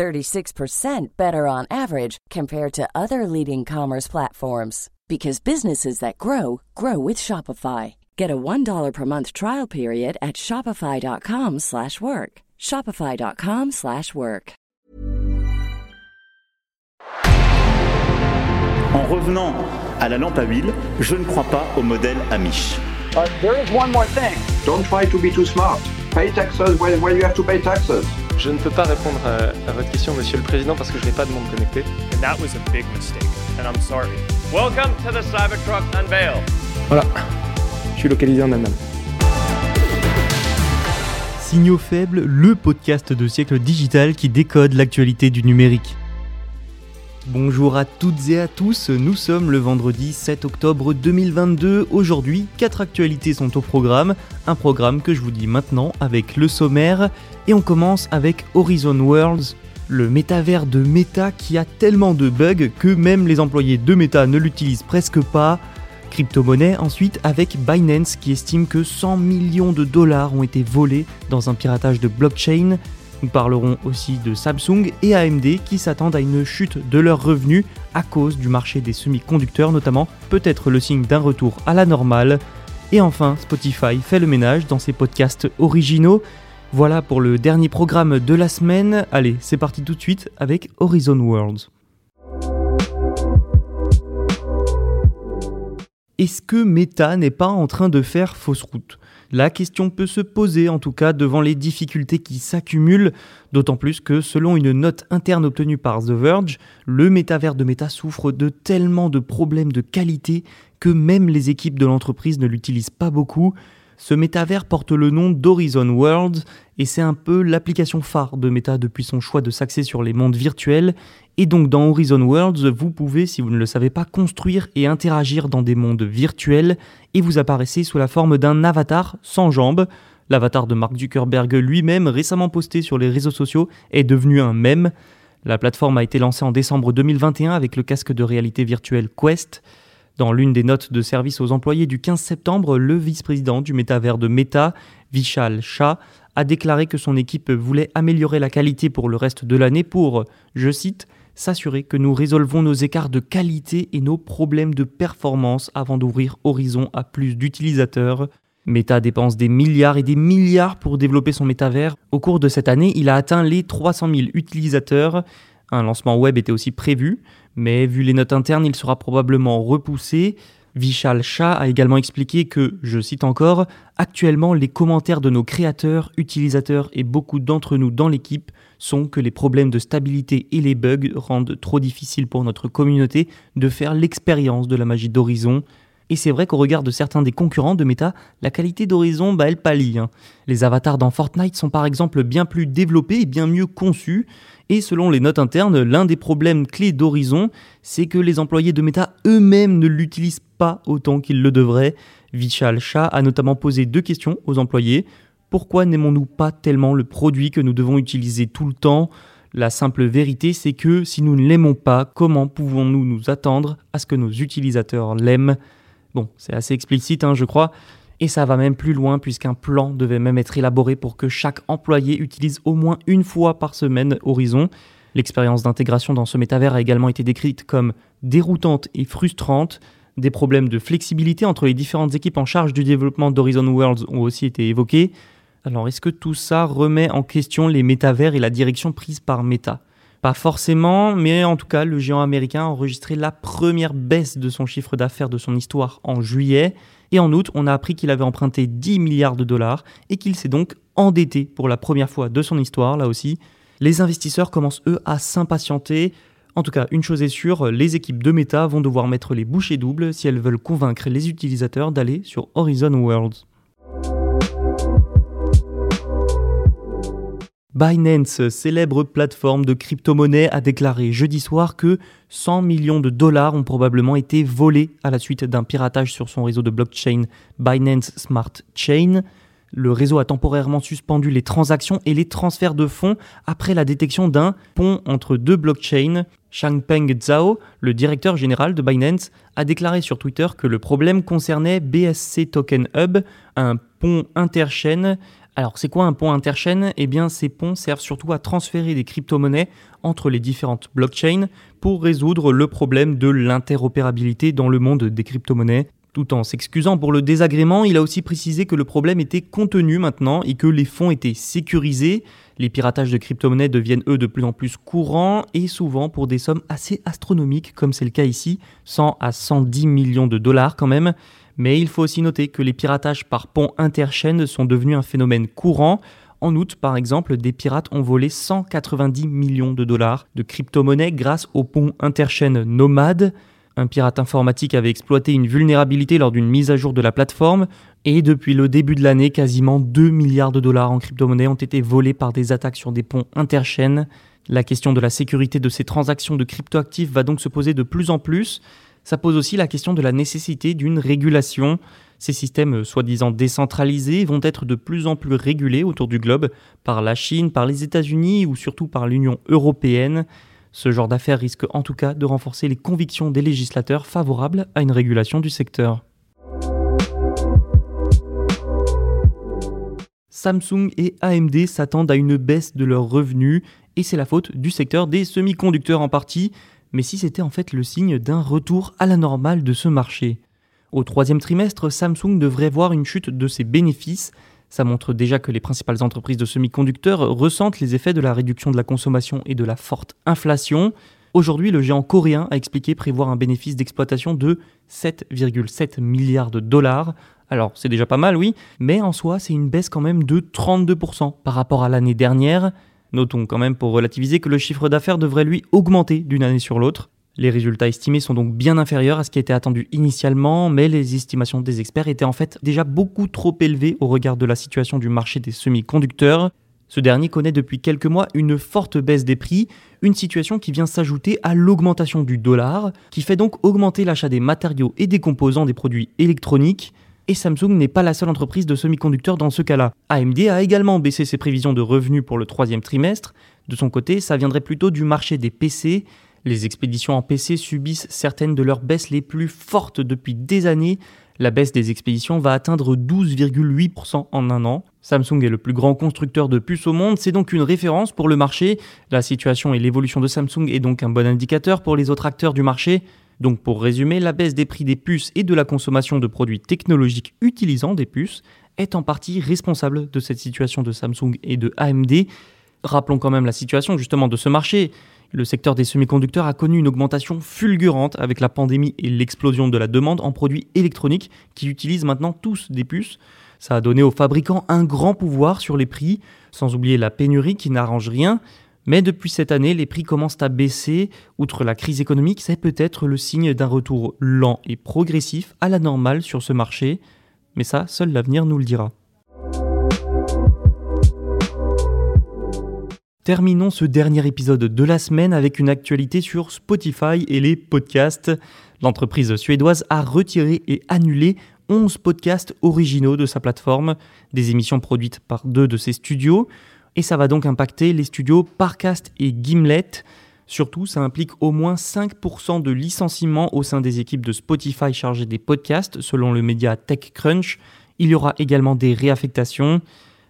36% better on average compared to other leading commerce platforms because businesses that grow grow with Shopify. Get a $1 per month trial period at shopify.com/work. shopify.com/work. En revenant à la lampe à huile, je ne crois pas au modèle Amish. Uh, there is one more thing. Don't try to be too smart. Pay taxes when, when you have to pay taxes. Je ne peux pas répondre à, à, votre question, Monsieur le Président, parce que je n'ai pas de monde connecté. And that was a big mistake, and I'm sorry. Welcome to the Cybertruck Unveil. Voilà, je suis localisé en Allemagne. Signaux faibles, le podcast de siècle digital qui décode l'actualité du numérique. Bonjour à toutes et à tous, nous sommes le vendredi 7 octobre 2022. Aujourd'hui, quatre actualités sont au programme, un programme que je vous dis maintenant avec le sommaire, et on commence avec Horizon Worlds, le métavers de Meta qui a tellement de bugs que même les employés de Meta ne l'utilisent presque pas. Crypto-monnaie ensuite avec Binance qui estime que 100 millions de dollars ont été volés dans un piratage de blockchain. Nous parlerons aussi de Samsung et AMD qui s'attendent à une chute de leurs revenus à cause du marché des semi-conducteurs notamment, peut-être le signe d'un retour à la normale. Et enfin, Spotify fait le ménage dans ses podcasts originaux. Voilà pour le dernier programme de la semaine. Allez, c'est parti tout de suite avec Horizon Worlds. Est-ce que Meta n'est pas en train de faire fausse route? La question peut se poser en tout cas devant les difficultés qui s'accumulent, d'autant plus que selon une note interne obtenue par The Verge, le métavers de Meta souffre de tellement de problèmes de qualité que même les équipes de l'entreprise ne l'utilisent pas beaucoup. Ce métavers porte le nom d'Horizon Worlds et c'est un peu l'application phare de Meta depuis son choix de s'axer sur les mondes virtuels. Et donc dans Horizon Worlds, vous pouvez, si vous ne le savez pas, construire et interagir dans des mondes virtuels et vous apparaissez sous la forme d'un avatar sans jambes. L'avatar de Mark Zuckerberg lui-même, récemment posté sur les réseaux sociaux, est devenu un mème. La plateforme a été lancée en décembre 2021 avec le casque de réalité virtuelle Quest. Dans l'une des notes de service aux employés du 15 septembre, le vice-président du métavers de Meta, Vishal Shah, a déclaré que son équipe voulait améliorer la qualité pour le reste de l'année pour, je cite, s'assurer que nous résolvons nos écarts de qualité et nos problèmes de performance avant d'ouvrir Horizon à plus d'utilisateurs. Meta dépense des milliards et des milliards pour développer son métavers. Au cours de cette année, il a atteint les 300 000 utilisateurs. Un lancement web était aussi prévu mais vu les notes internes, il sera probablement repoussé. Vishal Shah a également expliqué que, je cite encore, Actuellement, les commentaires de nos créateurs, utilisateurs et beaucoup d'entre nous dans l'équipe sont que les problèmes de stabilité et les bugs rendent trop difficile pour notre communauté de faire l'expérience de la magie d'Horizon. Et c'est vrai qu'au regard de certains des concurrents de Meta, la qualité d'Horizon, bah, elle pâlit. Hein. Les avatars dans Fortnite sont par exemple bien plus développés et bien mieux conçus. Et selon les notes internes, l'un des problèmes clés d'Horizon, c'est que les employés de Meta eux-mêmes ne l'utilisent pas autant qu'ils le devraient. Vishal Shah a notamment posé deux questions aux employés. Pourquoi n'aimons-nous pas tellement le produit que nous devons utiliser tout le temps? La simple vérité, c'est que si nous ne l'aimons pas, comment pouvons-nous nous attendre à ce que nos utilisateurs l'aiment? Bon, c'est assez explicite, hein, je crois. Et ça va même plus loin puisqu'un plan devait même être élaboré pour que chaque employé utilise au moins une fois par semaine Horizon. L'expérience d'intégration dans ce métavers a également été décrite comme déroutante et frustrante. Des problèmes de flexibilité entre les différentes équipes en charge du développement d'Horizon Worlds ont aussi été évoqués. Alors est-ce que tout ça remet en question les métavers et la direction prise par Meta? Pas forcément, mais en tout cas le géant américain a enregistré la première baisse de son chiffre d'affaires de son histoire en juillet. Et en août, on a appris qu'il avait emprunté 10 milliards de dollars et qu'il s'est donc endetté pour la première fois de son histoire, là aussi. Les investisseurs commencent eux à s'impatienter. En tout cas, une chose est sûre, les équipes de Meta vont devoir mettre les bouchées doubles si elles veulent convaincre les utilisateurs d'aller sur Horizon Worlds. Binance, célèbre plateforme de crypto-monnaie, a déclaré jeudi soir que 100 millions de dollars ont probablement été volés à la suite d'un piratage sur son réseau de blockchain Binance Smart Chain. Le réseau a temporairement suspendu les transactions et les transferts de fonds après la détection d'un pont entre deux blockchains. Changpeng Zhao, le directeur général de Binance, a déclaré sur Twitter que le problème concernait BSC Token Hub, un pont interchaîne alors, c'est quoi un pont interchaîne? Eh bien, ces ponts servent surtout à transférer des crypto-monnaies entre les différentes blockchains pour résoudre le problème de l'interopérabilité dans le monde des crypto-monnaies. Tout en s'excusant pour le désagrément, il a aussi précisé que le problème était contenu maintenant et que les fonds étaient sécurisés. Les piratages de crypto-monnaies deviennent eux de plus en plus courants et souvent pour des sommes assez astronomiques comme c'est le cas ici, 100 à 110 millions de dollars quand même. Mais il faut aussi noter que les piratages par pont interchaîne sont devenus un phénomène courant. En août, par exemple, des pirates ont volé 190 millions de dollars de crypto-monnaies grâce au pont interchaîne Nomad. Un pirate informatique avait exploité une vulnérabilité lors d'une mise à jour de la plateforme et depuis le début de l'année, quasiment 2 milliards de dollars en crypto-monnaies ont été volés par des attaques sur des ponts interchaînes. La question de la sécurité de ces transactions de cryptoactifs va donc se poser de plus en plus ça pose aussi la question de la nécessité d'une régulation. Ces systèmes euh, soi-disant décentralisés vont être de plus en plus régulés autour du globe par la Chine, par les États-Unis ou surtout par l'Union européenne. Ce genre d'affaires risque en tout cas de renforcer les convictions des législateurs favorables à une régulation du secteur. Samsung et AMD s'attendent à une baisse de leurs revenus et c'est la faute du secteur des semi-conducteurs en partie mais si c'était en fait le signe d'un retour à la normale de ce marché. Au troisième trimestre, Samsung devrait voir une chute de ses bénéfices. Ça montre déjà que les principales entreprises de semi-conducteurs ressentent les effets de la réduction de la consommation et de la forte inflation. Aujourd'hui, le géant coréen a expliqué prévoir un bénéfice d'exploitation de 7,7 milliards de dollars. Alors, c'est déjà pas mal, oui, mais en soi, c'est une baisse quand même de 32% par rapport à l'année dernière. Notons quand même pour relativiser que le chiffre d'affaires devrait lui augmenter d'une année sur l'autre. Les résultats estimés sont donc bien inférieurs à ce qui était attendu initialement, mais les estimations des experts étaient en fait déjà beaucoup trop élevées au regard de la situation du marché des semi-conducteurs. Ce dernier connaît depuis quelques mois une forte baisse des prix, une situation qui vient s'ajouter à l'augmentation du dollar, qui fait donc augmenter l'achat des matériaux et des composants des produits électroniques. Et Samsung n'est pas la seule entreprise de semi-conducteurs dans ce cas-là. AMD a également baissé ses prévisions de revenus pour le troisième trimestre. De son côté, ça viendrait plutôt du marché des PC. Les expéditions en PC subissent certaines de leurs baisses les plus fortes depuis des années. La baisse des expéditions va atteindre 12,8% en un an. Samsung est le plus grand constructeur de puces au monde, c'est donc une référence pour le marché. La situation et l'évolution de Samsung est donc un bon indicateur pour les autres acteurs du marché. Donc pour résumer, la baisse des prix des puces et de la consommation de produits technologiques utilisant des puces est en partie responsable de cette situation de Samsung et de AMD. Rappelons quand même la situation justement de ce marché. Le secteur des semi-conducteurs a connu une augmentation fulgurante avec la pandémie et l'explosion de la demande en produits électroniques qui utilisent maintenant tous des puces. Ça a donné aux fabricants un grand pouvoir sur les prix, sans oublier la pénurie qui n'arrange rien. Mais depuis cette année, les prix commencent à baisser. Outre la crise économique, c'est peut-être le signe d'un retour lent et progressif à la normale sur ce marché. Mais ça, seul l'avenir nous le dira. Terminons ce dernier épisode de la semaine avec une actualité sur Spotify et les podcasts. L'entreprise suédoise a retiré et annulé 11 podcasts originaux de sa plateforme, des émissions produites par deux de ses studios et ça va donc impacter les studios Parcast et Gimlet. Surtout, ça implique au moins 5% de licenciements au sein des équipes de Spotify chargées des podcasts, selon le média TechCrunch. Il y aura également des réaffectations.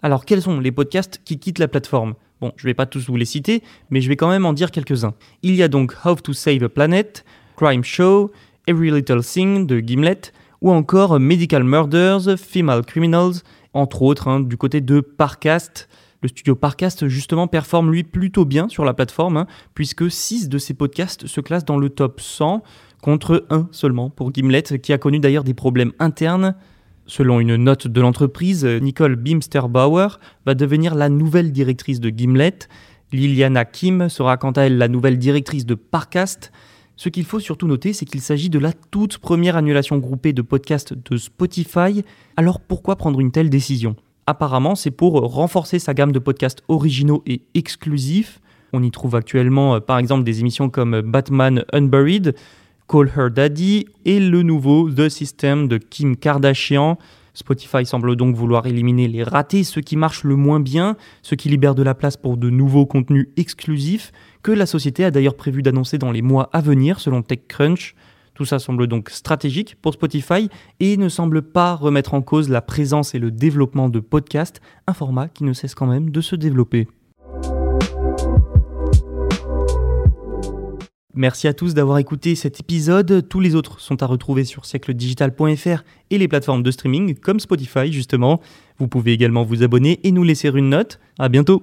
Alors, quels sont les podcasts qui quittent la plateforme? Bon, je ne vais pas tous vous les citer, mais je vais quand même en dire quelques-uns. Il y a donc How to Save a Planet, Crime Show, Every Little Thing de Gimlet, ou encore Medical Murders, Female Criminals, entre autres, hein, du côté de Parcast. Le studio Parcast, justement, performe lui plutôt bien sur la plateforme, hein, puisque 6 de ses podcasts se classent dans le top 100, contre un seulement pour Gimlet, qui a connu d'ailleurs des problèmes internes. Selon une note de l'entreprise, Nicole Bimsterbauer va devenir la nouvelle directrice de Gimlet. Liliana Kim sera quant à elle la nouvelle directrice de Parcast. Ce qu'il faut surtout noter, c'est qu'il s'agit de la toute première annulation groupée de podcasts de Spotify. Alors pourquoi prendre une telle décision? Apparemment, c'est pour renforcer sa gamme de podcasts originaux et exclusifs. On y trouve actuellement, euh, par exemple, des émissions comme Batman Unburied, Call Her Daddy et le nouveau The System de Kim Kardashian. Spotify semble donc vouloir éliminer les ratés, ceux qui marchent le moins bien, ceux qui libèrent de la place pour de nouveaux contenus exclusifs, que la société a d'ailleurs prévu d'annoncer dans les mois à venir, selon TechCrunch. Tout ça semble donc stratégique pour Spotify et ne semble pas remettre en cause la présence et le développement de podcasts, un format qui ne cesse quand même de se développer. Merci à tous d'avoir écouté cet épisode. Tous les autres sont à retrouver sur siècledigital.fr et les plateformes de streaming comme Spotify justement. Vous pouvez également vous abonner et nous laisser une note. À bientôt.